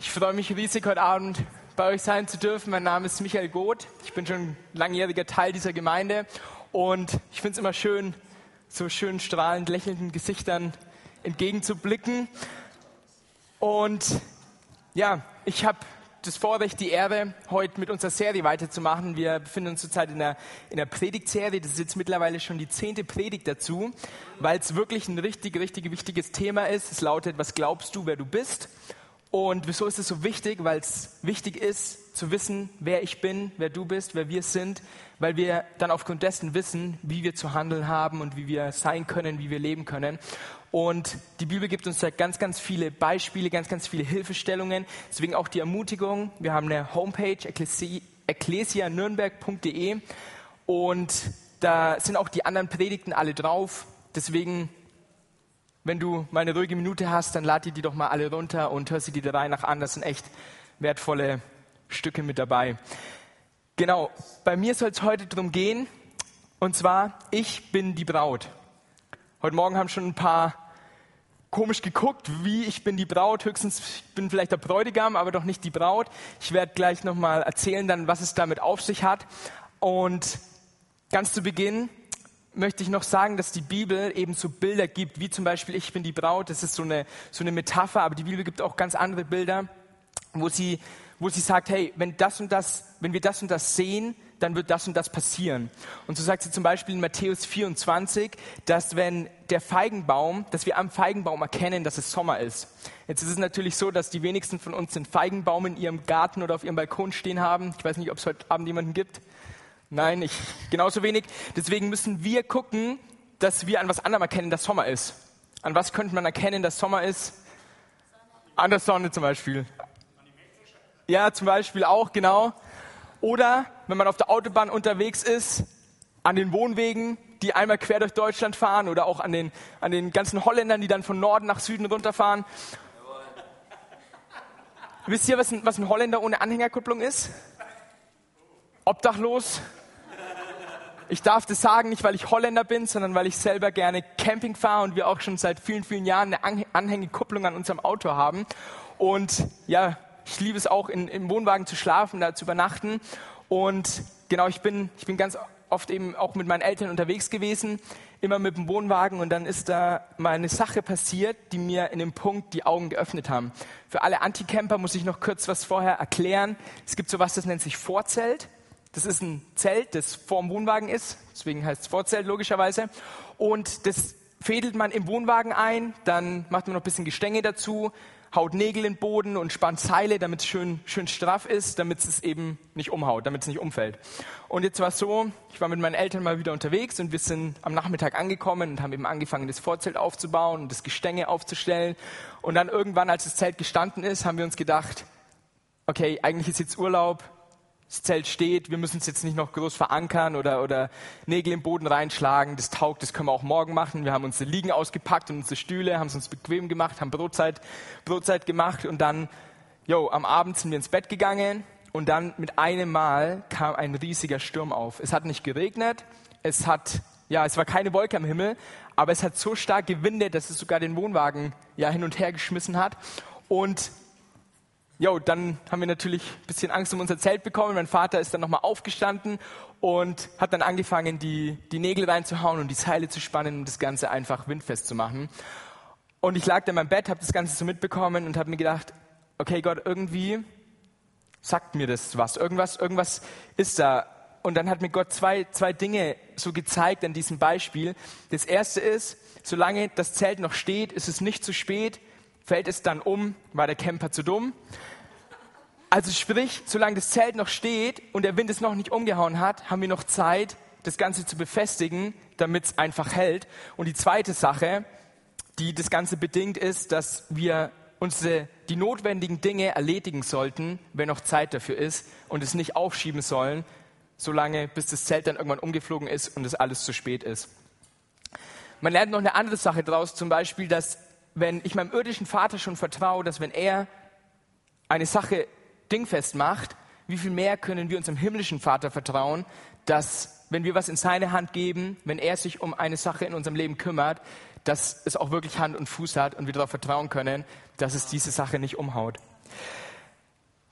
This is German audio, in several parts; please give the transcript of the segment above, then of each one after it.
Ich freue mich riesig, heute Abend bei euch sein zu dürfen. Mein Name ist Michael Goth. Ich bin schon langjähriger Teil dieser Gemeinde und ich finde es immer schön, so schön strahlend lächelnden Gesichtern entgegenzublicken. Und ja, ich habe das Vorrecht, die Ehre, heute mit unserer Serie weiterzumachen. Wir befinden uns zurzeit in der, in der Predigtserie. Das ist jetzt mittlerweile schon die zehnte Predigt dazu, weil es wirklich ein richtig, richtig wichtiges Thema ist. Es lautet, was glaubst du, wer du bist? Und wieso ist es so wichtig? Weil es wichtig ist zu wissen, wer ich bin, wer du bist, wer wir sind, weil wir dann aufgrund dessen wissen, wie wir zu handeln haben und wie wir sein können, wie wir leben können. Und die Bibel gibt uns da ganz, ganz viele Beispiele, ganz, ganz viele Hilfestellungen. Deswegen auch die Ermutigung. Wir haben eine Homepage, ecclesianürnberg.de und da sind auch die anderen Predigten alle drauf. Deswegen wenn du mal eine ruhige Minute hast, dann lad dir die doch mal alle runter und hör sie dir der Reihe nach an. Das sind echt wertvolle Stücke mit dabei. Genau, bei mir soll es heute darum gehen, und zwar, ich bin die Braut. Heute Morgen haben schon ein paar komisch geguckt, wie ich bin die Braut. Höchstens, ich bin vielleicht der Bräutigam, aber doch nicht die Braut. Ich werde gleich nochmal erzählen, dann, was es damit auf sich hat. Und ganz zu Beginn möchte ich noch sagen, dass die Bibel eben so Bilder gibt, wie zum Beispiel Ich bin die Braut, das ist so eine, so eine Metapher, aber die Bibel gibt auch ganz andere Bilder, wo sie, wo sie sagt, hey, wenn das und das, wenn wir das und das sehen, dann wird das und das passieren. Und so sagt sie zum Beispiel in Matthäus 24, dass wenn der Feigenbaum, dass wir am Feigenbaum erkennen, dass es Sommer ist. Jetzt ist es natürlich so, dass die wenigsten von uns den Feigenbaum in ihrem Garten oder auf ihrem Balkon stehen haben. Ich weiß nicht, ob es heute Abend jemanden gibt. Nein, ich genauso wenig. Deswegen müssen wir gucken, dass wir an was anderem erkennen, dass Sommer ist. An was könnte man erkennen, dass Sommer ist? An der Sonne zum Beispiel. Ja, zum Beispiel auch, genau. Oder wenn man auf der Autobahn unterwegs ist, an den Wohnwegen, die einmal quer durch Deutschland fahren oder auch an den, an den ganzen Holländern, die dann von Norden nach Süden runterfahren. Wisst ihr, was ein, was ein Holländer ohne Anhängerkupplung ist? Obdachlos. Ich darf das sagen, nicht weil ich Holländer bin, sondern weil ich selber gerne Camping fahre und wir auch schon seit vielen, vielen Jahren eine Anhängekupplung an unserem Auto haben. Und ja, ich liebe es auch, in, im Wohnwagen zu schlafen, da zu übernachten. Und genau, ich bin, ich bin ganz oft eben auch mit meinen Eltern unterwegs gewesen, immer mit dem Wohnwagen und dann ist da mal eine Sache passiert, die mir in dem Punkt die Augen geöffnet haben. Für alle Anticamper muss ich noch kurz was vorher erklären. Es gibt sowas, das nennt sich Vorzelt. Das ist ein Zelt, das vorm Wohnwagen ist, deswegen heißt es Vorzelt logischerweise. Und das fädelt man im Wohnwagen ein, dann macht man noch ein bisschen Gestänge dazu, haut Nägel in den Boden und spannt Seile, damit es schön, schön straff ist, damit es eben nicht umhaut, damit es nicht umfällt. Und jetzt war es so, ich war mit meinen Eltern mal wieder unterwegs und wir sind am Nachmittag angekommen und haben eben angefangen, das Vorzelt aufzubauen und das Gestänge aufzustellen. Und dann irgendwann, als das Zelt gestanden ist, haben wir uns gedacht, okay, eigentlich ist jetzt Urlaub, das Zelt steht, wir müssen es jetzt nicht noch groß verankern oder, oder Nägel im Boden reinschlagen, das taugt, das können wir auch morgen machen. Wir haben unsere Liegen ausgepackt und unsere Stühle, haben es uns bequem gemacht, haben Brotzeit, Brotzeit gemacht und dann, jo, am Abend sind wir ins Bett gegangen und dann mit einem Mal kam ein riesiger Sturm auf. Es hat nicht geregnet, es hat, ja, es war keine Wolke am Himmel, aber es hat so stark gewindet, dass es sogar den Wohnwagen ja hin und her geschmissen hat und Jo, dann haben wir natürlich ein bisschen Angst um unser Zelt bekommen. Mein Vater ist dann nochmal aufgestanden und hat dann angefangen, die, die Nägel reinzuhauen und die Seile zu spannen und das Ganze einfach windfest zu machen. Und ich lag da in meinem Bett, habe das Ganze so mitbekommen und habe mir gedacht, okay Gott, irgendwie sagt mir das was. Irgendwas, irgendwas ist da. Und dann hat mir Gott zwei, zwei Dinge so gezeigt an diesem Beispiel. Das erste ist, solange das Zelt noch steht, ist es nicht zu spät, fällt es dann um, war der Camper zu dumm. Also sprich, solange das Zelt noch steht und der Wind es noch nicht umgehauen hat, haben wir noch Zeit, das Ganze zu befestigen, damit es einfach hält. Und die zweite Sache, die das Ganze bedingt, ist, dass wir unsere, die notwendigen Dinge erledigen sollten, wenn noch Zeit dafür ist und es nicht aufschieben sollen, solange bis das Zelt dann irgendwann umgeflogen ist und es alles zu spät ist. Man lernt noch eine andere Sache daraus, zum Beispiel, dass wenn ich meinem irdischen Vater schon vertraue, dass wenn er eine Sache dingfest macht, wie viel mehr können wir unserem himmlischen Vater vertrauen, dass wenn wir was in seine Hand geben, wenn er sich um eine Sache in unserem Leben kümmert, dass es auch wirklich Hand und Fuß hat und wir darauf vertrauen können, dass es diese Sache nicht umhaut.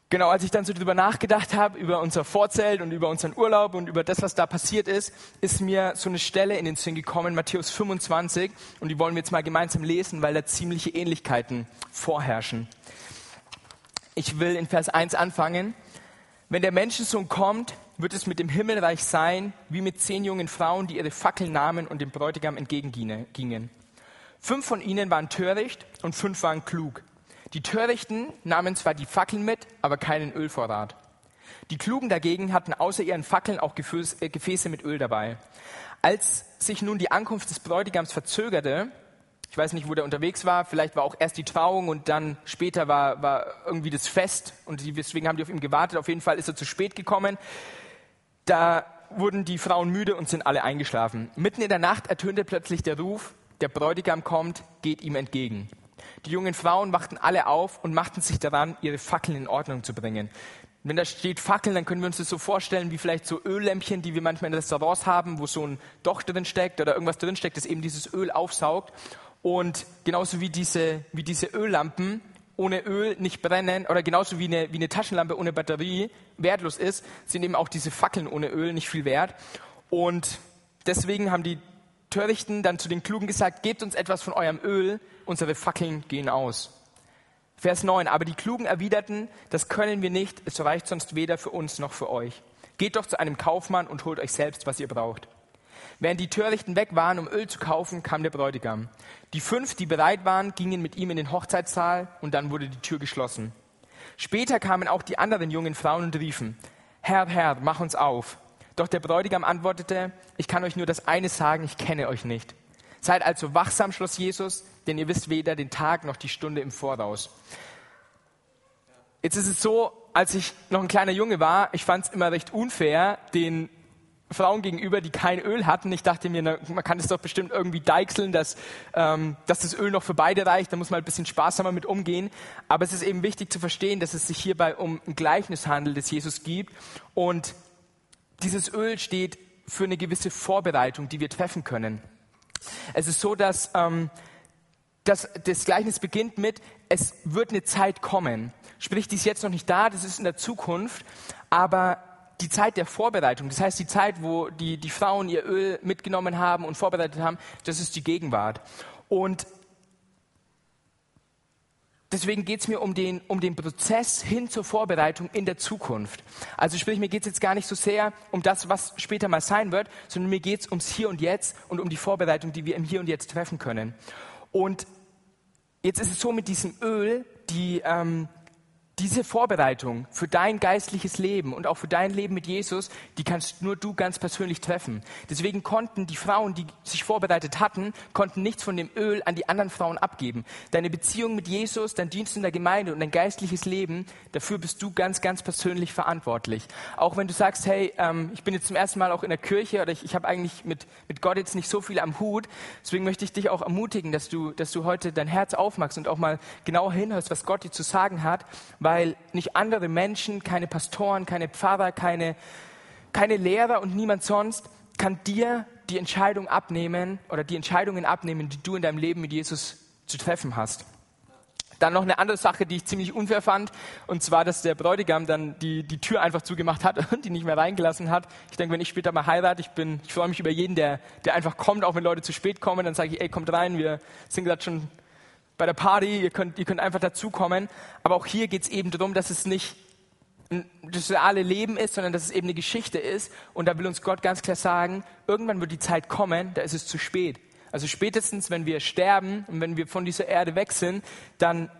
Genau, als ich dann so drüber nachgedacht habe, über unser Vorzelt und über unseren Urlaub und über das, was da passiert ist, ist mir so eine Stelle in den Sinn gekommen, Matthäus 25, und die wollen wir jetzt mal gemeinsam lesen, weil da ziemliche Ähnlichkeiten vorherrschen. Ich will in Vers 1 anfangen. Wenn der Menschensohn kommt, wird es mit dem Himmelreich sein, wie mit zehn jungen Frauen, die ihre Fackeln nahmen und dem Bräutigam entgegengingen. Fünf von ihnen waren töricht und fünf waren klug. Die Törichten nahmen zwar die Fackeln mit, aber keinen Ölvorrat. Die Klugen dagegen hatten außer ihren Fackeln auch äh, Gefäße mit Öl dabei. Als sich nun die Ankunft des Bräutigams verzögerte, ich weiß nicht, wo der unterwegs war, vielleicht war auch erst die Trauung und dann später war, war irgendwie das Fest und deswegen haben die auf ihn gewartet. Auf jeden Fall ist er zu spät gekommen. Da wurden die Frauen müde und sind alle eingeschlafen. Mitten in der Nacht ertönte plötzlich der Ruf, der Bräutigam kommt, geht ihm entgegen. Die jungen Frauen wachten alle auf und machten sich daran, ihre Fackeln in Ordnung zu bringen. Wenn da steht Fackeln, dann können wir uns das so vorstellen wie vielleicht so Öllämpchen, die wir manchmal in Restaurants haben, wo so ein Docht drin steckt oder irgendwas drin steckt, das eben dieses Öl aufsaugt. Und genauso wie diese, wie diese Öllampen ohne Öl nicht brennen oder genauso wie eine, wie eine Taschenlampe ohne Batterie wertlos ist, sind eben auch diese Fackeln ohne Öl nicht viel wert. Und deswegen haben die Törichten dann zu den Klugen gesagt, gebt uns etwas von eurem Öl, unsere Fackeln gehen aus. Vers 9, aber die Klugen erwiderten, das können wir nicht, es reicht sonst weder für uns noch für euch. Geht doch zu einem Kaufmann und holt euch selbst, was ihr braucht. Während die Törichten weg waren, um Öl zu kaufen, kam der Bräutigam. Die fünf, die bereit waren, gingen mit ihm in den Hochzeitssaal und dann wurde die Tür geschlossen. Später kamen auch die anderen jungen Frauen und riefen, Herr, Herr, mach uns auf. Doch der Bräutigam antwortete, ich kann euch nur das eine sagen, ich kenne euch nicht. Seid also wachsam, schloss Jesus, denn ihr wisst weder den Tag noch die Stunde im Voraus. Jetzt ist es so, als ich noch ein kleiner Junge war, ich fand es immer recht unfair, den Frauen gegenüber, die kein Öl hatten. Ich dachte mir, na, man kann das doch bestimmt irgendwie deichseln, dass, ähm, dass das Öl noch für beide reicht. Da muss man ein bisschen sparsamer mit umgehen. Aber es ist eben wichtig zu verstehen, dass es sich hierbei um ein Gleichnis handelt, das Jesus gibt. Und dieses Öl steht für eine gewisse Vorbereitung, die wir treffen können. Es ist so, dass, ähm, dass das Gleichnis beginnt mit, es wird eine Zeit kommen. Sprich, die ist jetzt noch nicht da, das ist in der Zukunft, aber die Zeit der Vorbereitung, das heißt die Zeit, wo die, die Frauen ihr Öl mitgenommen haben und vorbereitet haben, das ist die Gegenwart. Und deswegen geht es mir um den, um den Prozess hin zur Vorbereitung in der Zukunft. Also sprich, mir geht es jetzt gar nicht so sehr um das, was später mal sein wird, sondern mir geht es ums Hier und Jetzt und um die Vorbereitung, die wir im Hier und Jetzt treffen können. Und jetzt ist es so mit diesem Öl, die, ähm, diese Vorbereitung für dein geistliches Leben und auch für dein Leben mit Jesus, die kannst nur du ganz persönlich treffen. Deswegen konnten die Frauen, die sich vorbereitet hatten, konnten nichts von dem Öl an die anderen Frauen abgeben. Deine Beziehung mit Jesus, dein Dienst in der Gemeinde und dein geistliches Leben, dafür bist du ganz, ganz persönlich verantwortlich. Auch wenn du sagst, hey, ähm, ich bin jetzt zum ersten Mal auch in der Kirche oder ich, ich habe eigentlich mit, mit Gott jetzt nicht so viel am Hut, deswegen möchte ich dich auch ermutigen, dass du, dass du heute dein Herz aufmachst und auch mal genau hinhörst, was Gott dir zu sagen hat, weil nicht andere Menschen, keine Pastoren, keine Pfarrer, keine, keine Lehrer und niemand sonst kann dir die Entscheidung abnehmen oder die Entscheidungen abnehmen, die du in deinem Leben mit Jesus zu treffen hast. Dann noch eine andere Sache, die ich ziemlich unfair fand, und zwar, dass der Bräutigam dann die, die Tür einfach zugemacht hat und die nicht mehr reingelassen hat. Ich denke, wenn ich später mal heirate, ich bin, ich freue mich über jeden, der, der einfach kommt, auch wenn Leute zu spät kommen, dann sage ich, ey, kommt rein, wir sind gerade schon bei der Party, ihr könnt, ihr könnt einfach dazukommen. Aber auch hier geht es eben darum, dass es nicht das reale Leben ist, sondern dass es eben eine Geschichte ist. Und da will uns Gott ganz klar sagen, irgendwann wird die Zeit kommen, da ist es zu spät. Also spätestens, wenn wir sterben und wenn wir von dieser Erde weg sind, dann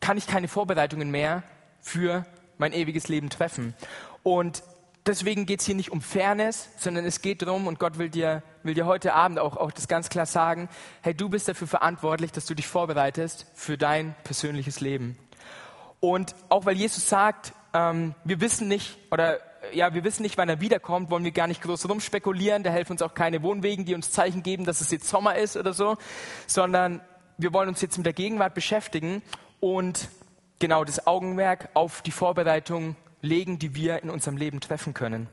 kann ich keine Vorbereitungen mehr für mein ewiges Leben treffen. Und deswegen geht es hier nicht um Fairness, sondern es geht darum, und Gott will dir, will dir heute Abend auch, auch das ganz klar sagen, hey, du bist dafür verantwortlich, dass du dich vorbereitest für dein persönliches Leben. Und auch weil Jesus sagt, ähm, wir wissen nicht, oder ja, wir wissen nicht, wann er wiederkommt, wollen wir gar nicht groß rumspekulieren, da helfen uns auch keine Wohnwegen, die uns Zeichen geben, dass es jetzt Sommer ist oder so, sondern wir wollen uns jetzt mit der Gegenwart beschäftigen und genau das Augenmerk auf die Vorbereitung legen, die wir in unserem Leben treffen können.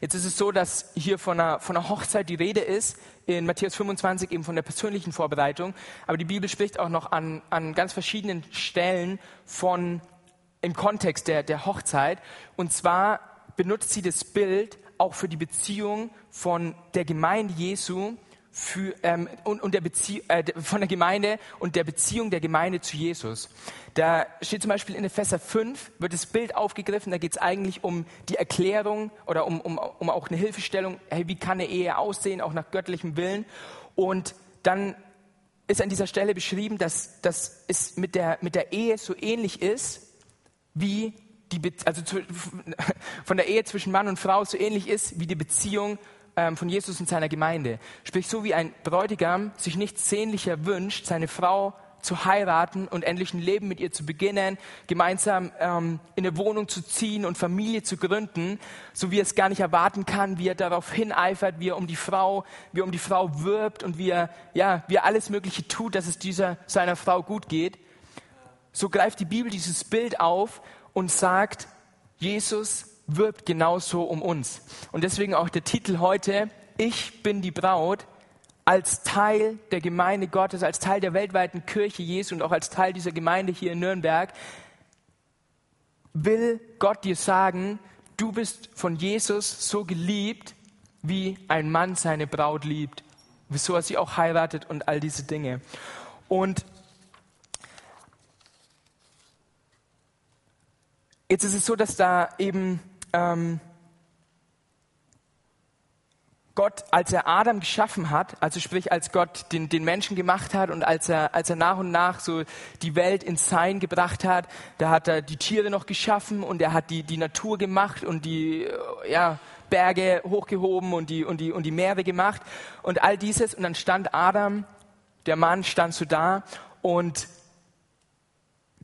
Jetzt ist es so, dass hier von einer, von einer Hochzeit die Rede ist, in Matthäus 25 eben von der persönlichen Vorbereitung, aber die Bibel spricht auch noch an, an ganz verschiedenen Stellen von im Kontext der, der Hochzeit. Und zwar benutzt sie das Bild auch für die Beziehung von der Gemeinde Jesu für, ähm, und, und der Bezie äh, von der Gemeinde und der Beziehung der Gemeinde zu Jesus. Da steht zum Beispiel in Epheser 5, wird das Bild aufgegriffen, da geht es eigentlich um die Erklärung oder um, um, um auch eine Hilfestellung, hey, wie kann eine Ehe aussehen, auch nach göttlichem Willen. Und dann ist an dieser Stelle beschrieben, dass, dass es mit der, mit der Ehe so ähnlich ist, wie die, Be also zu, von der Ehe zwischen Mann und Frau so ähnlich ist, wie die Beziehung ähm, von Jesus und seiner Gemeinde. Sprich, so wie ein Bräutigam sich nichts sehnlicher wünscht, seine Frau zu heiraten und endlich ein Leben mit ihr zu beginnen, gemeinsam ähm, in eine Wohnung zu ziehen und Familie zu gründen, so wie er es gar nicht erwarten kann, wie er darauf hineifert, wie er um die Frau, wie er um die Frau wirbt und wie er, ja, wie er alles Mögliche tut, dass es dieser seiner Frau gut geht. So greift die Bibel dieses Bild auf und sagt, Jesus wirbt genauso um uns. Und deswegen auch der Titel heute, ich bin die Braut, als Teil der Gemeinde Gottes, als Teil der weltweiten Kirche Jesu und auch als Teil dieser Gemeinde hier in Nürnberg, will Gott dir sagen, du bist von Jesus so geliebt, wie ein Mann seine Braut liebt, wieso er sie auch heiratet und all diese Dinge. Und jetzt ist es so, dass da eben ähm, Gott, als er Adam geschaffen hat, also sprich, als Gott den, den Menschen gemacht hat und als er, als er nach und nach so die Welt ins Sein gebracht hat, da hat er die Tiere noch geschaffen und er hat die, die Natur gemacht und die, ja, Berge hochgehoben und die, und die, und die Meere gemacht und all dieses. Und dann stand Adam, der Mann stand so da und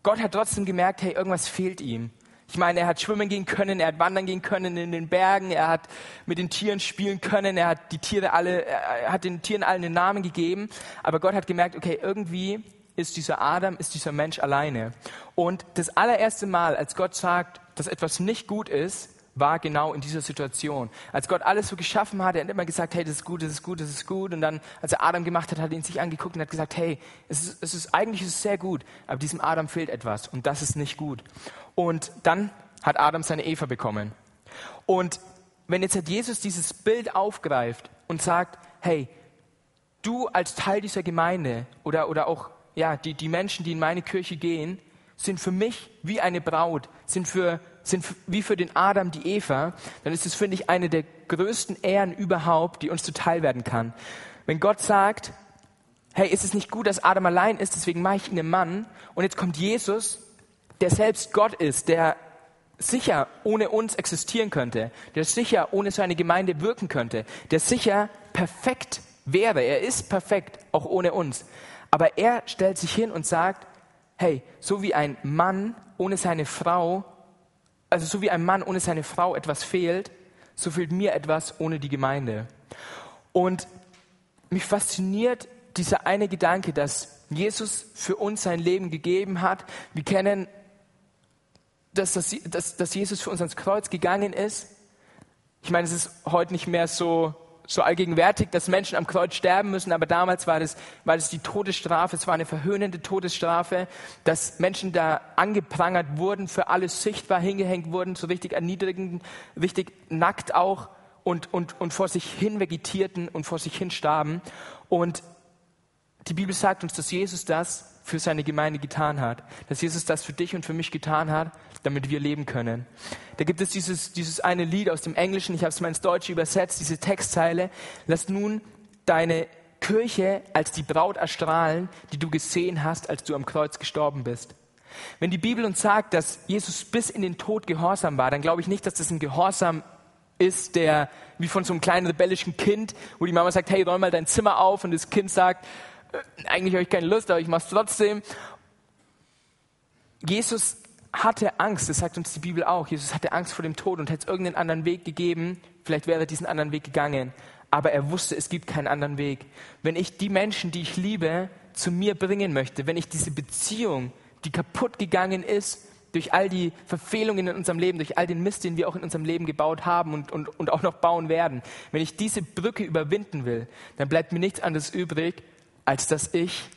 Gott hat trotzdem gemerkt, hey, irgendwas fehlt ihm. Ich meine, er hat schwimmen gehen können, er hat wandern gehen können in den Bergen, er hat mit den Tieren spielen können, er hat die Tiere alle, er hat den Tieren allen einen Namen gegeben. Aber Gott hat gemerkt, okay, irgendwie ist dieser Adam, ist dieser Mensch alleine. Und das allererste Mal, als Gott sagt, dass etwas nicht gut ist, war genau in dieser Situation. Als Gott alles so geschaffen hat, er hat immer gesagt, hey, das ist gut, das ist gut, das ist gut. Und dann, als er Adam gemacht hat, hat er ihn sich angeguckt und hat gesagt, hey, es ist, es ist eigentlich ist es sehr gut, aber diesem Adam fehlt etwas und das ist nicht gut. Und dann hat Adam seine Eva bekommen. Und wenn jetzt Jesus dieses Bild aufgreift und sagt, hey, du als Teil dieser Gemeinde oder, oder auch ja, die, die Menschen, die in meine Kirche gehen, sind für mich wie eine Braut, sind, für, sind wie für den Adam die Eva, dann ist es, finde ich, eine der größten Ehren überhaupt, die uns zuteil werden kann. Wenn Gott sagt, hey, ist es nicht gut, dass Adam allein ist, deswegen mache ich ihn einen Mann, und jetzt kommt Jesus der selbst Gott ist, der sicher ohne uns existieren könnte, der sicher ohne seine Gemeinde wirken könnte, der sicher perfekt wäre. Er ist perfekt, auch ohne uns. Aber er stellt sich hin und sagt, hey, so wie ein Mann ohne seine Frau, also so wie ein Mann ohne seine Frau etwas fehlt, so fehlt mir etwas ohne die Gemeinde. Und mich fasziniert dieser eine Gedanke, dass Jesus für uns sein Leben gegeben hat. Wir kennen dass, dass, dass, dass Jesus für uns ans Kreuz gegangen ist. Ich meine, es ist heute nicht mehr so, so allgegenwärtig, dass Menschen am Kreuz sterben müssen, aber damals war das, war das die Todesstrafe, es war eine verhöhnende Todesstrafe, dass Menschen da angeprangert wurden, für alles sichtbar hingehängt wurden, so richtig erniedrigend, richtig nackt auch und, und, und vor sich hin vegetierten und vor sich hin starben. Und die Bibel sagt uns, dass Jesus das für seine Gemeinde getan hat. Dass Jesus das für dich und für mich getan hat, damit wir leben können. Da gibt es dieses, dieses eine Lied aus dem Englischen, ich habe es mal ins Deutsche übersetzt, diese Textzeile. Lass nun deine Kirche als die Braut erstrahlen, die du gesehen hast, als du am Kreuz gestorben bist. Wenn die Bibel uns sagt, dass Jesus bis in den Tod gehorsam war, dann glaube ich nicht, dass das ein Gehorsam ist, der wie von so einem kleinen rebellischen Kind, wo die Mama sagt, hey, räum mal dein Zimmer auf und das Kind sagt, eigentlich habe ich keine Lust, aber ich mache es trotzdem. Jesus hatte Angst, das sagt uns die Bibel auch. Jesus hatte Angst vor dem Tod und hätte es irgendeinen anderen Weg gegeben. Vielleicht wäre er diesen anderen Weg gegangen. Aber er wusste, es gibt keinen anderen Weg. Wenn ich die Menschen, die ich liebe, zu mir bringen möchte, wenn ich diese Beziehung, die kaputt gegangen ist, durch all die Verfehlungen in unserem Leben, durch all den Mist, den wir auch in unserem Leben gebaut haben und, und, und auch noch bauen werden, wenn ich diese Brücke überwinden will, dann bleibt mir nichts anderes übrig, als dass ich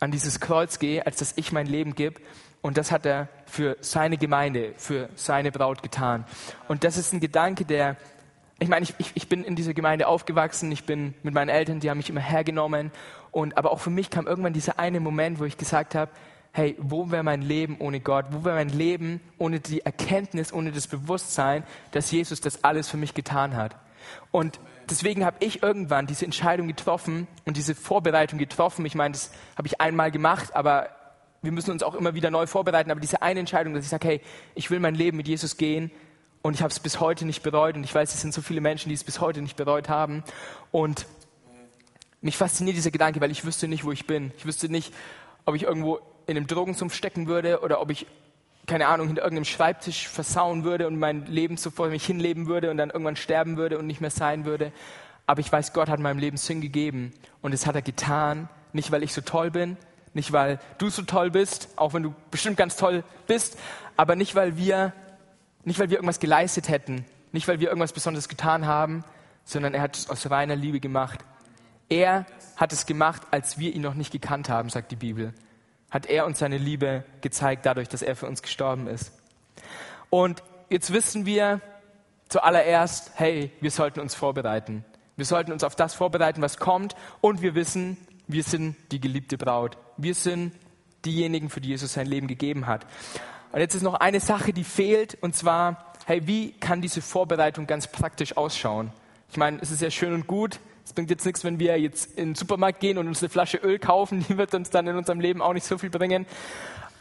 an dieses Kreuz gehe, als dass ich mein Leben gebe Und das hat er für seine Gemeinde, für seine Braut getan. Und das ist ein Gedanke, der, ich meine, ich, ich, ich bin in dieser Gemeinde aufgewachsen, ich bin mit meinen Eltern, die haben mich immer hergenommen. Und, aber auch für mich kam irgendwann dieser eine Moment, wo ich gesagt habe, hey, wo wäre mein Leben ohne Gott? Wo wäre mein Leben ohne die Erkenntnis, ohne das Bewusstsein, dass Jesus das alles für mich getan hat? Und deswegen habe ich irgendwann diese Entscheidung getroffen und diese Vorbereitung getroffen. Ich meine, das habe ich einmal gemacht, aber wir müssen uns auch immer wieder neu vorbereiten. Aber diese eine Entscheidung, dass ich sage, hey, ich will mein Leben mit Jesus gehen und ich habe es bis heute nicht bereut und ich weiß, es sind so viele Menschen, die es bis heute nicht bereut haben. Und mich fasziniert dieser Gedanke, weil ich wüsste nicht, wo ich bin. Ich wüsste nicht, ob ich irgendwo in einem Drogensumpf stecken würde oder ob ich, keine Ahnung, hinter irgendeinem Schreibtisch versauen würde und mein Leben so vor mich hinleben würde und dann irgendwann sterben würde und nicht mehr sein würde. Aber ich weiß, Gott hat meinem Leben Sinn gegeben und das hat er getan, nicht weil ich so toll bin, nicht weil du so toll bist, auch wenn du bestimmt ganz toll bist, aber nicht weil wir, nicht weil wir irgendwas geleistet hätten, nicht weil wir irgendwas Besonderes getan haben, sondern er hat es aus reiner Liebe gemacht. Er hat es gemacht, als wir ihn noch nicht gekannt haben, sagt die Bibel hat er uns seine Liebe gezeigt, dadurch, dass er für uns gestorben ist. Und jetzt wissen wir zuallererst, hey, wir sollten uns vorbereiten. Wir sollten uns auf das vorbereiten, was kommt. Und wir wissen, wir sind die geliebte Braut. Wir sind diejenigen, für die Jesus sein Leben gegeben hat. Und jetzt ist noch eine Sache, die fehlt, und zwar, hey, wie kann diese Vorbereitung ganz praktisch ausschauen? Ich meine, es ist ja schön und gut, es bringt jetzt nichts, wenn wir jetzt in den Supermarkt gehen und uns eine Flasche Öl kaufen, die wird uns dann in unserem Leben auch nicht so viel bringen.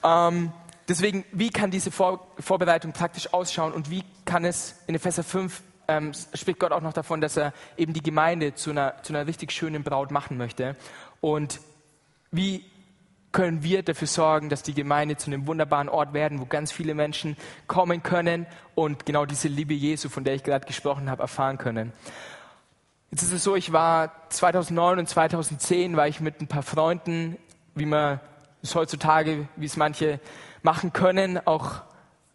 Ähm, deswegen, wie kann diese Vor Vorbereitung praktisch ausschauen und wie kann es in Epheser 5 ähm, spricht Gott auch noch davon, dass er eben die Gemeinde zu einer, zu einer richtig schönen Braut machen möchte. Und wie können wir dafür sorgen, dass die Gemeinde zu einem wunderbaren Ort werden, wo ganz viele Menschen kommen können und genau diese Liebe Jesu, von der ich gerade gesprochen habe, erfahren können. Jetzt ist es so, ich war 2009 und 2010 war ich mit ein paar Freunden, wie man es heutzutage, wie es manche machen können, auch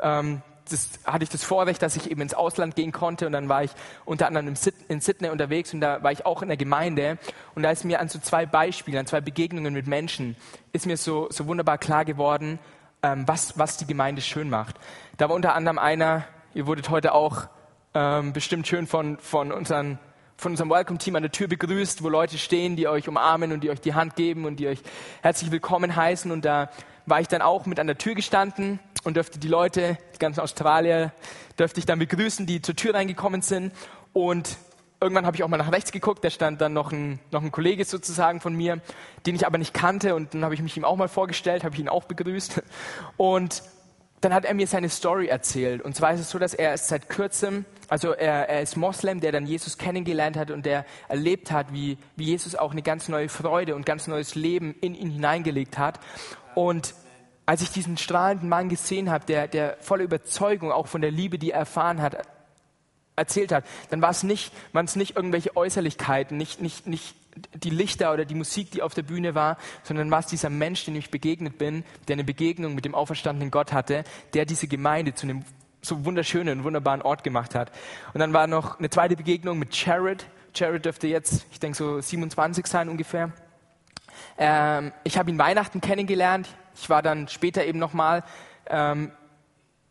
ähm, das, hatte ich das Vorrecht, dass ich eben ins Ausland gehen konnte. Und dann war ich unter anderem in Sydney unterwegs und da war ich auch in der Gemeinde. Und da ist mir an so zwei Beispielen, an zwei Begegnungen mit Menschen, ist mir so, so wunderbar klar geworden, ähm, was, was die Gemeinde schön macht. Da war unter anderem einer, ihr wurdet heute auch ähm, bestimmt schön von, von unseren von unserem Welcome-Team an der Tür begrüßt, wo Leute stehen, die euch umarmen und die euch die Hand geben und die euch herzlich willkommen heißen. Und da war ich dann auch mit an der Tür gestanden und dürfte die Leute, die ganzen Australier, dürfte ich dann begrüßen, die zur Tür reingekommen sind. Und irgendwann habe ich auch mal nach rechts geguckt, da stand dann noch ein, noch ein Kollege sozusagen von mir, den ich aber nicht kannte. Und dann habe ich mich ihm auch mal vorgestellt, habe ich ihn auch begrüßt. Und dann hat er mir seine Story erzählt. Und zwar ist es so, dass er ist seit kurzem, also er, er ist Moslem, der dann Jesus kennengelernt hat und der erlebt hat, wie, wie Jesus auch eine ganz neue Freude und ganz neues Leben in ihn hineingelegt hat. Und als ich diesen strahlenden Mann gesehen habe, der, der voller Überzeugung auch von der Liebe, die er erfahren hat, erzählt hat, dann war es nicht, waren es nicht irgendwelche Äußerlichkeiten, nicht, nicht, nicht die Lichter oder die Musik, die auf der Bühne war, sondern war es dieser Mensch, dem ich begegnet bin, der eine Begegnung mit dem auferstandenen Gott hatte, der diese Gemeinde zu einem so wunderschönen und wunderbaren Ort gemacht hat. Und dann war noch eine zweite Begegnung mit Jared. Jared dürfte jetzt, ich denke, so 27 sein ungefähr. Ähm, ich habe ihn Weihnachten kennengelernt. Ich war dann später eben nochmal, ähm,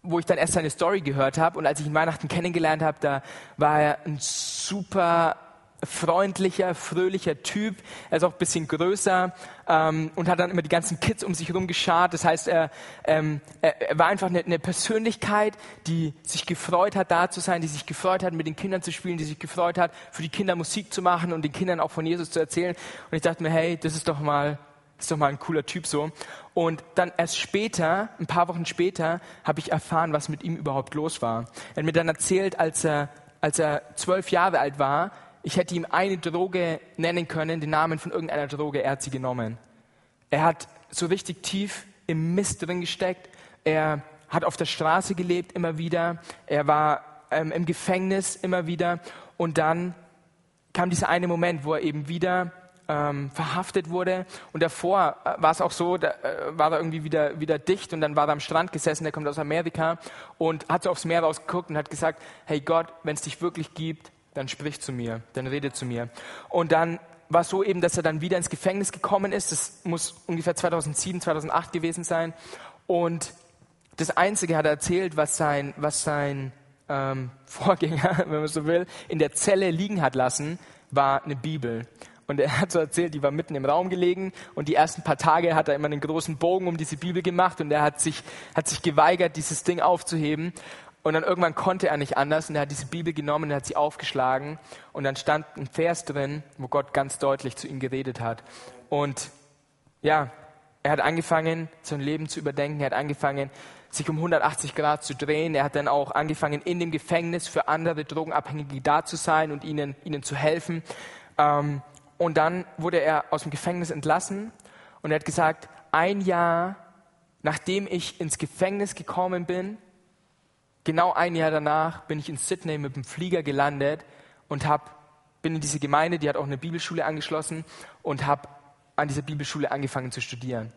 wo ich dann erst seine Story gehört habe. Und als ich ihn Weihnachten kennengelernt habe, da war er ein super freundlicher, fröhlicher Typ. Er ist auch ein bisschen größer ähm, und hat dann immer die ganzen Kids um sich herum geschart. Das heißt, er, ähm, er, war einfach eine, eine, Persönlichkeit, die sich gefreut hat, da zu sein, die sich gefreut hat, mit den Kindern zu spielen, die sich gefreut hat, für die Kinder Musik zu machen und den Kindern auch von Jesus zu erzählen. Und ich dachte mir, hey, das ist doch mal, ist doch mal ein cooler Typ so. Und dann erst später, ein paar Wochen später, habe ich erfahren, was mit ihm überhaupt los war. Er hat mir dann erzählt, als er als er zwölf Jahre alt war, ich hätte ihm eine Droge nennen können, den Namen von irgendeiner Droge, er hat sie genommen. Er hat so richtig tief im Mist drin gesteckt. Er hat auf der Straße gelebt immer wieder. Er war ähm, im Gefängnis immer wieder. Und dann kam dieser eine Moment, wo er eben wieder ähm, verhaftet wurde. Und davor äh, war es auch so, da äh, war er irgendwie wieder, wieder dicht und dann war er am Strand gesessen, der kommt aus Amerika und hat so aufs Meer rausgeguckt und hat gesagt, hey Gott, wenn es dich wirklich gibt, dann sprich zu mir, dann rede zu mir. Und dann war so eben, dass er dann wieder ins Gefängnis gekommen ist. Das muss ungefähr 2007, 2008 gewesen sein. Und das Einzige hat er erzählt, was sein, was sein ähm, Vorgänger, wenn man so will, in der Zelle liegen hat lassen, war eine Bibel. Und er hat so erzählt, die war mitten im Raum gelegen und die ersten paar Tage hat er immer einen großen Bogen um diese Bibel gemacht und er hat sich, hat sich geweigert, dieses Ding aufzuheben. Und dann irgendwann konnte er nicht anders und er hat diese Bibel genommen und hat sie aufgeschlagen und dann stand ein Vers drin, wo Gott ganz deutlich zu ihm geredet hat. Und ja, er hat angefangen, sein Leben zu überdenken, er hat angefangen, sich um 180 Grad zu drehen. Er hat dann auch angefangen, in dem Gefängnis für andere Drogenabhängige da zu sein und ihnen, ihnen zu helfen. Ähm, und dann wurde er aus dem Gefängnis entlassen und er hat gesagt, ein Jahr nachdem ich ins Gefängnis gekommen bin, genau ein Jahr danach bin ich in Sydney mit dem Flieger gelandet und hab, bin in diese Gemeinde, die hat auch eine Bibelschule angeschlossen und habe an dieser Bibelschule angefangen zu studieren.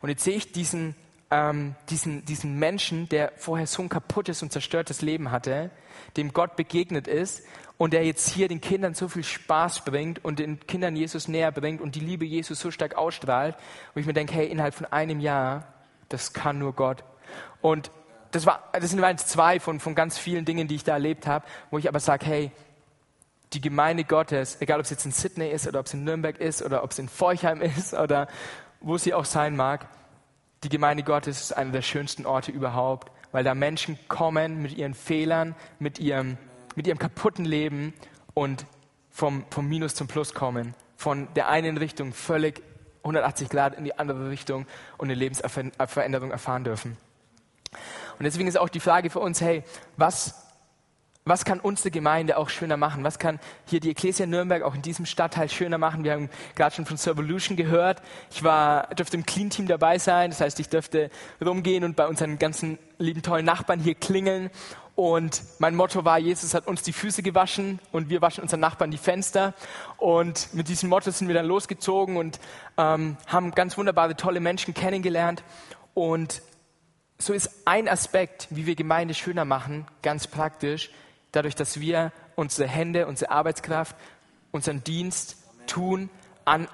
Und jetzt sehe ich diesen, ähm, diesen, diesen Menschen, der vorher so ein kaputtes und zerstörtes Leben hatte, dem Gott begegnet ist und der jetzt hier den Kindern so viel Spaß bringt und den Kindern Jesus näher bringt und die Liebe Jesus so stark ausstrahlt, wo ich mir denke, hey, innerhalb von einem Jahr, das kann nur Gott. Und das, war, das sind eins zwei von, von ganz vielen Dingen, die ich da erlebt habe, wo ich aber sage, hey, die Gemeinde Gottes, egal ob es jetzt in Sydney ist oder ob es in Nürnberg ist oder ob es in Forchheim ist oder wo sie auch sein mag, die Gemeinde Gottes ist einer der schönsten Orte überhaupt, weil da Menschen kommen mit ihren Fehlern, mit ihrem, mit ihrem kaputten Leben und vom, vom Minus zum Plus kommen. Von der einen Richtung völlig 180 Grad in die andere Richtung und eine Lebensveränderung erfahren dürfen. Und deswegen ist auch die Frage für uns, hey, was was kann unsere Gemeinde auch schöner machen? Was kann hier die Ecclesia Nürnberg auch in diesem Stadtteil schöner machen? Wir haben gerade schon von Servolution gehört. Ich war, durfte im Clean Team dabei sein. Das heißt, ich durfte rumgehen und bei unseren ganzen lieben tollen Nachbarn hier klingeln. Und mein Motto war, Jesus hat uns die Füße gewaschen und wir waschen unseren Nachbarn die Fenster. Und mit diesem Motto sind wir dann losgezogen und ähm, haben ganz wunderbare, tolle Menschen kennengelernt. Und so ist ein Aspekt, wie wir Gemeinde schöner machen, ganz praktisch, dadurch, dass wir unsere Hände, unsere Arbeitskraft, unseren Dienst tun an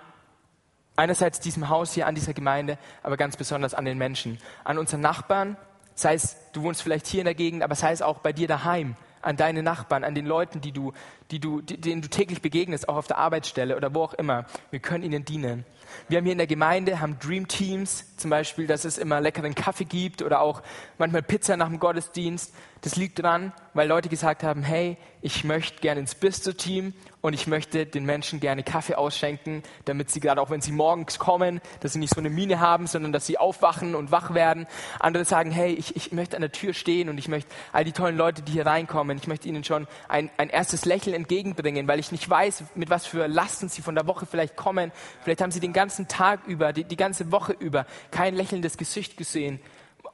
einerseits diesem Haus hier, an dieser Gemeinde, aber ganz besonders an den Menschen, an unseren Nachbarn, sei es, du wohnst vielleicht hier in der Gegend, aber sei es auch bei dir daheim, an deine Nachbarn, an den Leuten, die du, die du, denen du täglich begegnest, auch auf der Arbeitsstelle oder wo auch immer. Wir können ihnen dienen. Wir haben hier in der Gemeinde, haben Dream Teams, zum Beispiel, dass es immer leckeren Kaffee gibt oder auch manchmal Pizza nach dem Gottesdienst. Das liegt dran, weil Leute gesagt haben, hey, ich möchte gerne ins Bistro-Team und ich möchte den Menschen gerne Kaffee ausschenken, damit sie gerade auch wenn sie morgens kommen, dass sie nicht so eine Miene haben, sondern dass sie aufwachen und wach werden. Andere sagen, hey, ich, ich möchte an der Tür stehen und ich möchte all die tollen Leute, die hier reinkommen, ich möchte ihnen schon ein, ein erstes Lächeln entgegenbringen, weil ich nicht weiß, mit was für Lasten sie von der Woche vielleicht kommen. Vielleicht haben sie den ganzen Tag über, die, die ganze Woche über kein lächelndes Gesicht gesehen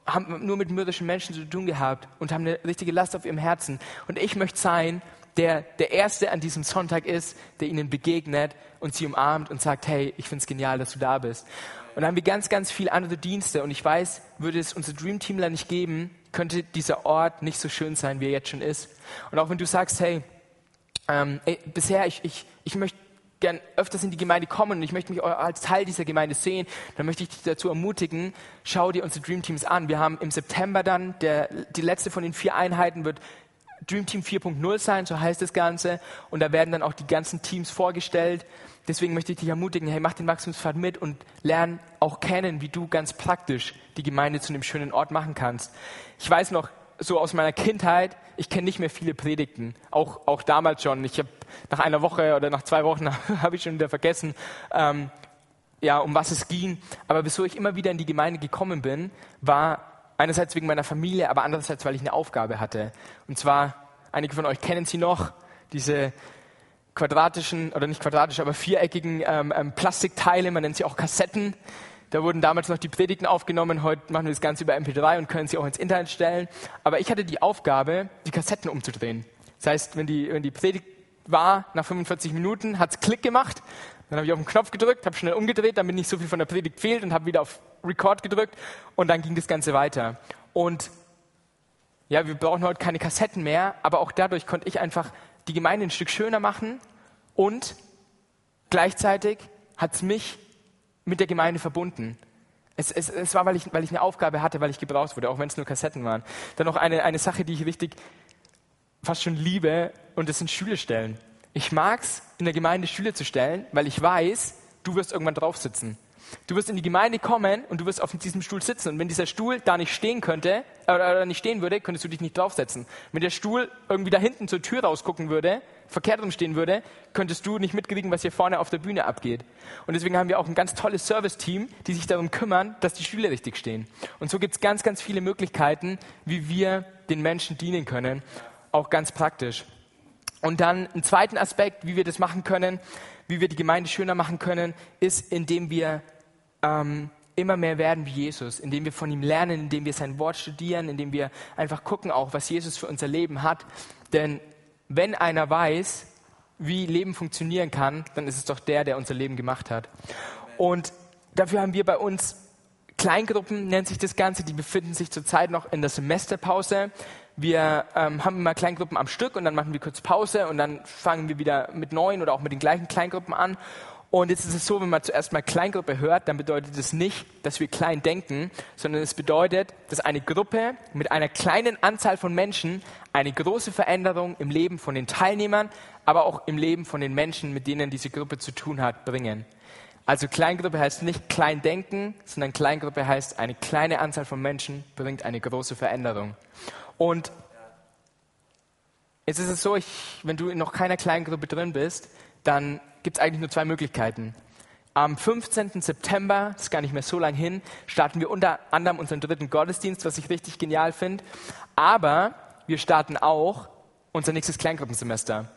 haben nur mit mürrischen Menschen zu tun gehabt und haben eine richtige Last auf ihrem Herzen. Und ich möchte sein, der der Erste an diesem Sonntag ist, der ihnen begegnet und sie umarmt und sagt, hey, ich finde es genial, dass du da bist. Und dann haben wir ganz, ganz viele andere Dienste. Und ich weiß, würde es unser Dream Teamler nicht geben, könnte dieser Ort nicht so schön sein, wie er jetzt schon ist. Und auch wenn du sagst, hey, ähm, ey, bisher, ich, ich, ich möchte gern öfters in die Gemeinde kommen und ich möchte mich als Teil dieser Gemeinde sehen, dann möchte ich dich dazu ermutigen, schau dir unsere Dream Teams an. Wir haben im September dann, der, die letzte von den vier Einheiten wird Dream Team 4.0 sein, so heißt das Ganze. Und da werden dann auch die ganzen Teams vorgestellt. Deswegen möchte ich dich ermutigen, hey, mach den Wachstumspfad mit und lern auch kennen, wie du ganz praktisch die Gemeinde zu einem schönen Ort machen kannst. Ich weiß noch, so aus meiner Kindheit, ich kenne nicht mehr viele Predigten, auch, auch damals schon. Ich habe nach einer Woche oder nach zwei Wochen habe ich schon wieder vergessen, ähm, ja, um was es ging. Aber wieso ich immer wieder in die Gemeinde gekommen bin, war einerseits wegen meiner Familie, aber andererseits, weil ich eine Aufgabe hatte. Und zwar, einige von euch kennen sie noch, diese quadratischen, oder nicht quadratisch, aber viereckigen ähm, ähm, Plastikteile, man nennt sie auch Kassetten, da wurden damals noch die Predigten aufgenommen. Heute machen wir das Ganze über MP3 und können sie auch ins Internet stellen. Aber ich hatte die Aufgabe, die Kassetten umzudrehen. Das heißt, wenn die, wenn die Predigt war, nach 45 Minuten, hat es Klick gemacht. Dann habe ich auf den Knopf gedrückt, habe schnell umgedreht, damit nicht so viel von der Predigt fehlt und habe wieder auf Record gedrückt und dann ging das Ganze weiter. Und ja, wir brauchen heute keine Kassetten mehr, aber auch dadurch konnte ich einfach die Gemeinde ein Stück schöner machen und gleichzeitig hat es mich mit der Gemeinde verbunden. Es, es, es war, weil ich, weil ich eine Aufgabe hatte, weil ich gebraucht wurde, auch wenn es nur Kassetten waren. Dann noch eine, eine Sache, die ich richtig fast schon liebe, und das sind Schülerstellen. Ich mag es, in der Gemeinde Schüler zu stellen, weil ich weiß, du wirst irgendwann drauf sitzen. Du wirst in die Gemeinde kommen und du wirst auf diesem Stuhl sitzen. Und wenn dieser Stuhl da nicht stehen könnte, äh, oder nicht stehen würde, könntest du dich nicht draufsetzen. Wenn der Stuhl irgendwie da hinten zur Tür rausgucken würde, verkehrt rumstehen würde, könntest du nicht mitkriegen, was hier vorne auf der Bühne abgeht. Und deswegen haben wir auch ein ganz tolles Service-Team, die sich darum kümmern, dass die Stühle richtig stehen. Und so gibt es ganz, ganz viele Möglichkeiten, wie wir den Menschen dienen können. Auch ganz praktisch. Und dann einen zweiten Aspekt, wie wir das machen können, wie wir die Gemeinde schöner machen können, ist, indem wir ähm, immer mehr werden wie Jesus, indem wir von ihm lernen, indem wir sein Wort studieren, indem wir einfach gucken auch, was Jesus für unser Leben hat. Denn wenn einer weiß, wie Leben funktionieren kann, dann ist es doch der, der unser Leben gemacht hat. Und dafür haben wir bei uns Kleingruppen, nennt sich das Ganze, die befinden sich zurzeit noch in der Semesterpause. Wir ähm, haben immer Kleingruppen am Stück und dann machen wir kurz Pause und dann fangen wir wieder mit neuen oder auch mit den gleichen Kleingruppen an. Und jetzt ist es so, wenn man zuerst mal Kleingruppe hört, dann bedeutet es nicht, dass wir klein denken, sondern es bedeutet, dass eine Gruppe mit einer kleinen Anzahl von Menschen eine große Veränderung im Leben von den Teilnehmern, aber auch im Leben von den Menschen, mit denen diese Gruppe zu tun hat, bringen. Also Kleingruppe heißt nicht klein denken, sondern Kleingruppe heißt, eine kleine Anzahl von Menschen bringt eine große Veränderung. Und jetzt ist es so, ich, wenn du in noch keiner Kleingruppe drin bist, dann gibt es eigentlich nur zwei Möglichkeiten. Am 15. September, das ist gar nicht mehr so lang hin, starten wir unter anderem unseren dritten Gottesdienst, was ich richtig genial finde. Aber wir starten auch unser nächstes Kleingruppensemester.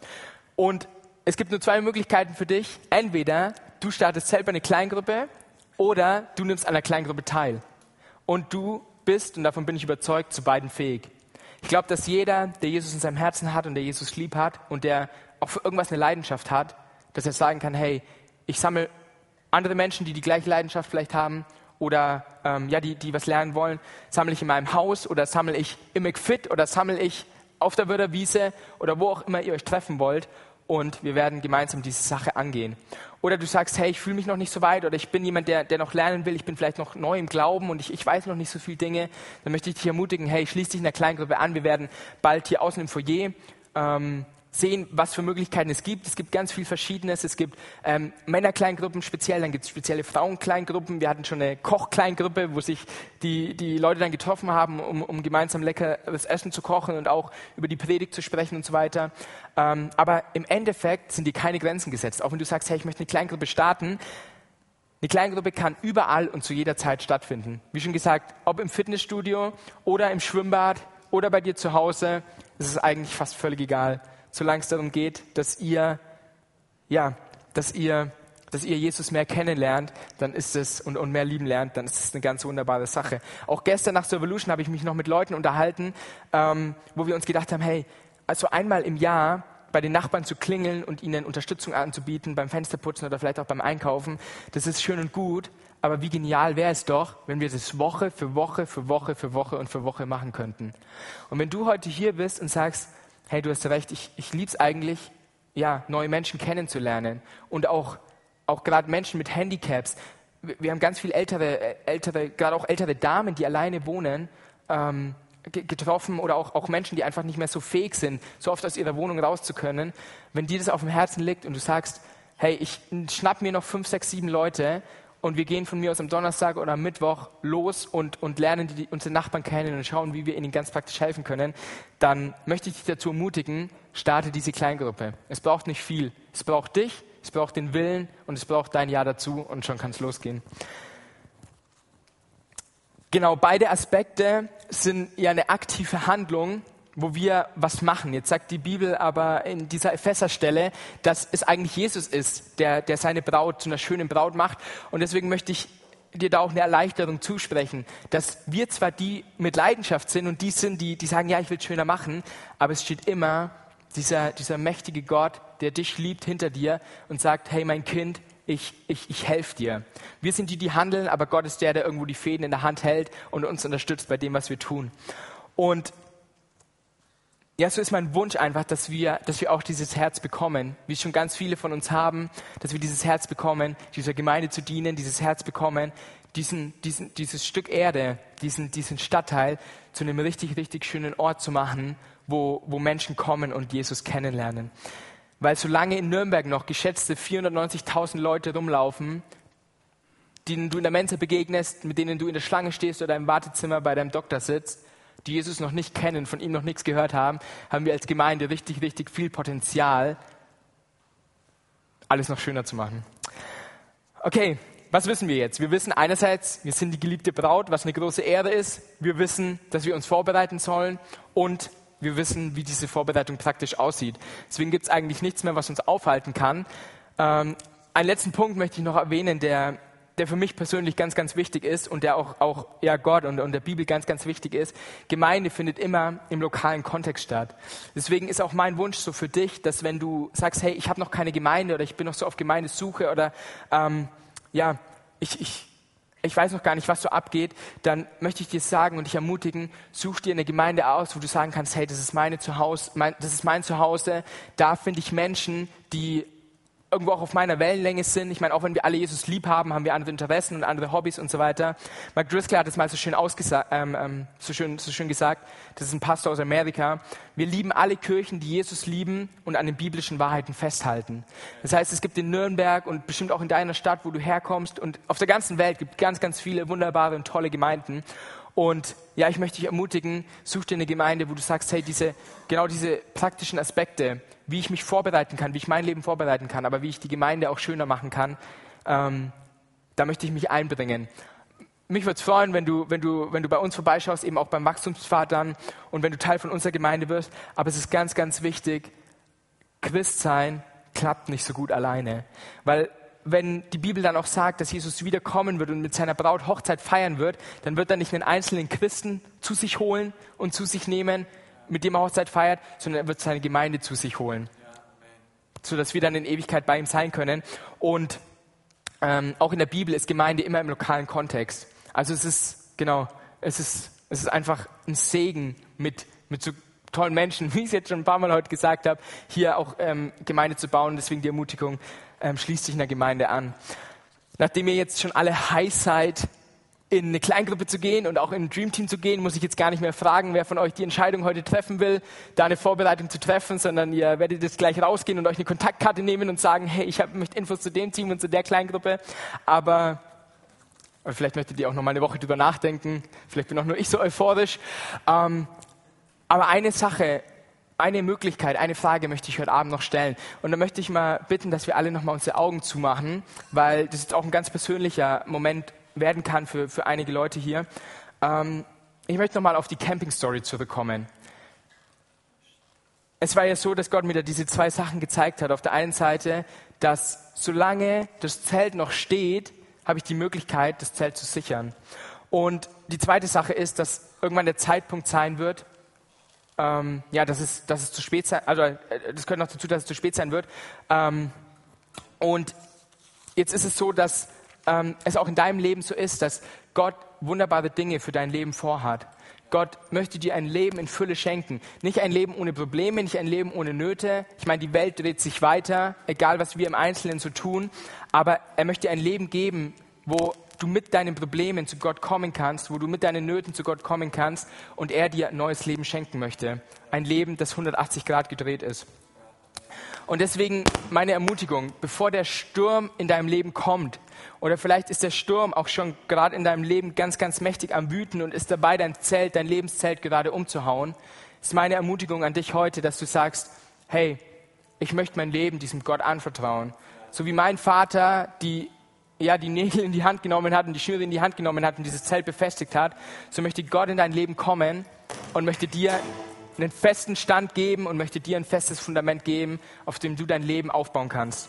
Und es gibt nur zwei Möglichkeiten für dich. Entweder du startest selber eine Kleingruppe oder du nimmst an einer Kleingruppe teil. Und du bist, und davon bin ich überzeugt, zu beiden fähig. Ich glaube, dass jeder, der Jesus in seinem Herzen hat und der Jesus lieb hat und der auch für irgendwas eine Leidenschaft hat, dass er sagen kann, hey, ich sammle andere Menschen, die die gleiche Leidenschaft vielleicht haben oder ähm, ja, die, die was lernen wollen, sammle ich in meinem Haus oder sammle ich im McFit oder sammle ich auf der Wörterwiese oder wo auch immer ihr euch treffen wollt und wir werden gemeinsam diese Sache angehen. Oder du sagst, hey, ich fühle mich noch nicht so weit oder ich bin jemand, der, der noch lernen will, ich bin vielleicht noch neu im Glauben und ich, ich weiß noch nicht so viele Dinge, dann möchte ich dich ermutigen, hey, schließ dich in der Kleingruppe an, wir werden bald hier außen im Foyer ähm, sehen, was für Möglichkeiten es gibt. Es gibt ganz viel Verschiedenes. Es gibt ähm, Männerkleingruppen speziell, dann gibt es spezielle Frauenkleingruppen. Wir hatten schon eine Kochkleingruppe, wo sich die, die Leute dann getroffen haben, um, um gemeinsam leckeres Essen zu kochen und auch über die Predigt zu sprechen und so weiter. Ähm, aber im Endeffekt sind die keine Grenzen gesetzt. Auch wenn du sagst, hey, ich möchte eine Kleingruppe starten, eine Kleingruppe kann überall und zu jeder Zeit stattfinden. Wie schon gesagt, ob im Fitnessstudio oder im Schwimmbad oder bei dir zu Hause, ist es eigentlich fast völlig egal solange es darum geht, dass ihr, ja, dass ihr, dass ihr Jesus mehr kennenlernt, dann ist es und, und mehr lieben lernt, dann ist es eine ganz wunderbare Sache. Auch gestern nach zur Evolution habe ich mich noch mit Leuten unterhalten, ähm, wo wir uns gedacht haben, hey, also einmal im Jahr bei den Nachbarn zu klingeln und ihnen Unterstützung anzubieten beim Fensterputzen oder vielleicht auch beim Einkaufen, das ist schön und gut, aber wie genial wäre es doch, wenn wir das Woche für Woche für Woche für Woche und für Woche machen könnten. Und wenn du heute hier bist und sagst, hey, du hast recht, ich, ich liebe es eigentlich, ja, neue Menschen kennenzulernen und auch, auch gerade Menschen mit Handicaps. Wir haben ganz viele ältere, äh, ältere, gerade auch ältere Damen, die alleine wohnen, ähm, getroffen oder auch, auch Menschen, die einfach nicht mehr so fähig sind, so oft aus ihrer Wohnung raus zu können. Wenn dir das auf dem Herzen liegt und du sagst, hey, ich schnapp mir noch fünf, sechs, sieben Leute und wir gehen von mir aus am Donnerstag oder am Mittwoch los und, und lernen die, unsere Nachbarn kennen und schauen, wie wir ihnen ganz praktisch helfen können, dann möchte ich dich dazu ermutigen, starte diese Kleingruppe. Es braucht nicht viel. Es braucht dich, es braucht den Willen und es braucht dein Ja dazu und schon kann es losgehen. Genau, beide Aspekte sind ja eine aktive Handlung, wo wir was machen. Jetzt sagt die Bibel aber in dieser Epheserstelle, dass es eigentlich Jesus ist, der, der seine Braut zu einer schönen Braut macht. Und deswegen möchte ich dir da auch eine Erleichterung zusprechen, dass wir zwar die mit Leidenschaft sind und die sind, die, die sagen, ja, ich will es schöner machen, aber es steht immer dieser, dieser mächtige Gott, der dich liebt hinter dir und sagt, hey, mein Kind, ich, ich, ich helfe dir. Wir sind die, die handeln, aber Gott ist der, der irgendwo die Fäden in der Hand hält und uns unterstützt bei dem, was wir tun. Und ja, so ist mein Wunsch einfach, dass wir, dass wir auch dieses Herz bekommen, wie schon ganz viele von uns haben, dass wir dieses Herz bekommen, dieser Gemeinde zu dienen, dieses Herz bekommen, diesen, diesen, dieses Stück Erde, diesen, diesen Stadtteil zu einem richtig, richtig schönen Ort zu machen, wo, wo Menschen kommen und Jesus kennenlernen. Weil solange in Nürnberg noch geschätzte 490.000 Leute rumlaufen, denen du in der Mensa begegnest, mit denen du in der Schlange stehst oder im Wartezimmer bei deinem Doktor sitzt, die Jesus noch nicht kennen, von ihm noch nichts gehört haben, haben wir als Gemeinde richtig, richtig viel Potenzial, alles noch schöner zu machen. Okay, was wissen wir jetzt? Wir wissen einerseits, wir sind die geliebte Braut, was eine große Ehre ist. Wir wissen, dass wir uns vorbereiten sollen und wir wissen, wie diese Vorbereitung praktisch aussieht. Deswegen gibt es eigentlich nichts mehr, was uns aufhalten kann. Ähm, einen letzten Punkt möchte ich noch erwähnen, der, der für mich persönlich ganz, ganz wichtig ist und der auch, auch ja, Gott und, und der Bibel ganz, ganz wichtig ist. Gemeinde findet immer im lokalen Kontext statt. Deswegen ist auch mein Wunsch so für dich, dass wenn du sagst, hey, ich habe noch keine Gemeinde oder ich bin noch so auf Gemeindesuche oder ähm, ja, ich, ich, ich weiß noch gar nicht, was so abgeht, dann möchte ich dir sagen und dich ermutigen, such dir eine Gemeinde aus, wo du sagen kannst, hey, das ist meine Zuhause, mein, das ist mein Zuhause, da finde ich Menschen, die irgendwo auch auf meiner Wellenlänge sind. Ich meine, auch wenn wir alle Jesus lieb haben, haben wir andere Interessen und andere Hobbys und so weiter. Mark Driscoll hat es mal so schön, ähm, ähm, so, schön, so schön gesagt, das ist ein Pastor aus Amerika. Wir lieben alle Kirchen, die Jesus lieben und an den biblischen Wahrheiten festhalten. Das heißt, es gibt in Nürnberg und bestimmt auch in deiner Stadt, wo du herkommst und auf der ganzen Welt gibt ganz, ganz viele wunderbare und tolle Gemeinden. Und ja, ich möchte dich ermutigen, such dir eine Gemeinde, wo du sagst, hey, diese, genau diese praktischen Aspekte, wie ich mich vorbereiten kann, wie ich mein Leben vorbereiten kann, aber wie ich die Gemeinde auch schöner machen kann, ähm, da möchte ich mich einbringen. Mich würde es freuen, wenn du, wenn, du, wenn du bei uns vorbeischaust, eben auch beim Wachstumspfad dann und wenn du Teil von unserer Gemeinde wirst. Aber es ist ganz, ganz wichtig, Christ sein klappt nicht so gut alleine. Weil wenn die Bibel dann auch sagt, dass Jesus wiederkommen wird und mit seiner Braut Hochzeit feiern wird, dann wird er nicht einen einzelnen Christen zu sich holen und zu sich nehmen, mit dem er Hochzeit feiert, sondern er wird seine Gemeinde zu sich holen, sodass wir dann in Ewigkeit bei ihm sein können. Und ähm, auch in der Bibel ist Gemeinde immer im lokalen Kontext. Also es ist, genau, es ist, es ist einfach ein Segen mit, mit so tollen Menschen, wie ich es jetzt schon ein paar Mal heute gesagt habe, hier auch ähm, Gemeinde zu bauen. Deswegen die Ermutigung, ähm, schließt sich einer Gemeinde an. Nachdem ihr jetzt schon alle heiß seid, in eine Kleingruppe zu gehen und auch in ein Dreamteam zu gehen, muss ich jetzt gar nicht mehr fragen, wer von euch die Entscheidung heute treffen will, da eine Vorbereitung zu treffen, sondern ihr werdet jetzt gleich rausgehen und euch eine Kontaktkarte nehmen und sagen, hey, ich möchte Infos zu dem Team und zu der Kleingruppe. Aber vielleicht möchtet ihr auch noch mal eine Woche drüber nachdenken. Vielleicht bin auch nur ich so euphorisch. Ähm, aber eine Sache eine Möglichkeit, eine Frage möchte ich heute Abend noch stellen. Und da möchte ich mal bitten, dass wir alle nochmal unsere Augen zumachen, weil das jetzt auch ein ganz persönlicher Moment werden kann für, für einige Leute hier. Ähm, ich möchte nochmal auf die Camping-Story zurückkommen. Es war ja so, dass Gott mir da diese zwei Sachen gezeigt hat. Auf der einen Seite, dass solange das Zelt noch steht, habe ich die Möglichkeit, das Zelt zu sichern. Und die zweite Sache ist, dass irgendwann der Zeitpunkt sein wird, ähm, ja, dass es, dass es zu spät sein, also äh, das gehört noch dazu, dass es zu spät sein wird. Ähm, und jetzt ist es so, dass ähm, es auch in deinem Leben so ist, dass Gott wunderbare Dinge für dein Leben vorhat. Gott möchte dir ein Leben in Fülle schenken. Nicht ein Leben ohne Probleme, nicht ein Leben ohne Nöte. Ich meine, die Welt dreht sich weiter, egal was wir im Einzelnen so tun. Aber er möchte dir ein Leben geben, wo du mit deinen Problemen zu Gott kommen kannst, wo du mit deinen Nöten zu Gott kommen kannst und er dir ein neues Leben schenken möchte. Ein Leben, das 180 Grad gedreht ist. Und deswegen meine Ermutigung, bevor der Sturm in deinem Leben kommt, oder vielleicht ist der Sturm auch schon gerade in deinem Leben ganz, ganz mächtig am Wüten und ist dabei, dein Zelt, dein Lebenszelt gerade umzuhauen, ist meine Ermutigung an dich heute, dass du sagst, hey, ich möchte mein Leben diesem Gott anvertrauen. So wie mein Vater die ja, die Nägel in die Hand genommen hat und die Schnüre in die Hand genommen hat und dieses Zelt befestigt hat, so möchte Gott in dein Leben kommen und möchte dir einen festen Stand geben und möchte dir ein festes Fundament geben, auf dem du dein Leben aufbauen kannst.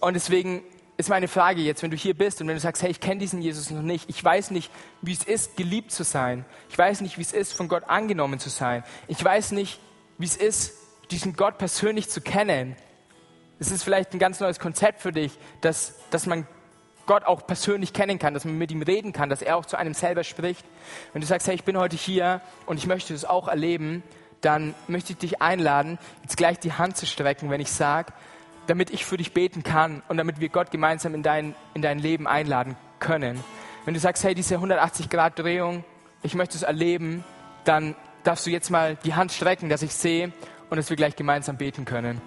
Und deswegen ist meine Frage jetzt, wenn du hier bist und wenn du sagst, hey, ich kenne diesen Jesus noch nicht, ich weiß nicht, wie es ist, geliebt zu sein, ich weiß nicht, wie es ist, von Gott angenommen zu sein, ich weiß nicht, wie es ist, diesen Gott persönlich zu kennen. Es ist vielleicht ein ganz neues Konzept für dich, dass, dass man Gott auch persönlich kennen kann, dass man mit ihm reden kann, dass er auch zu einem selber spricht. Wenn du sagst, hey, ich bin heute hier und ich möchte es auch erleben, dann möchte ich dich einladen, jetzt gleich die Hand zu strecken, wenn ich sage, damit ich für dich beten kann und damit wir Gott gemeinsam in dein, in dein Leben einladen können. Wenn du sagst, hey, diese 180-Grad-Drehung, ich möchte es erleben, dann darfst du jetzt mal die Hand strecken, dass ich sehe und dass wir gleich gemeinsam beten können.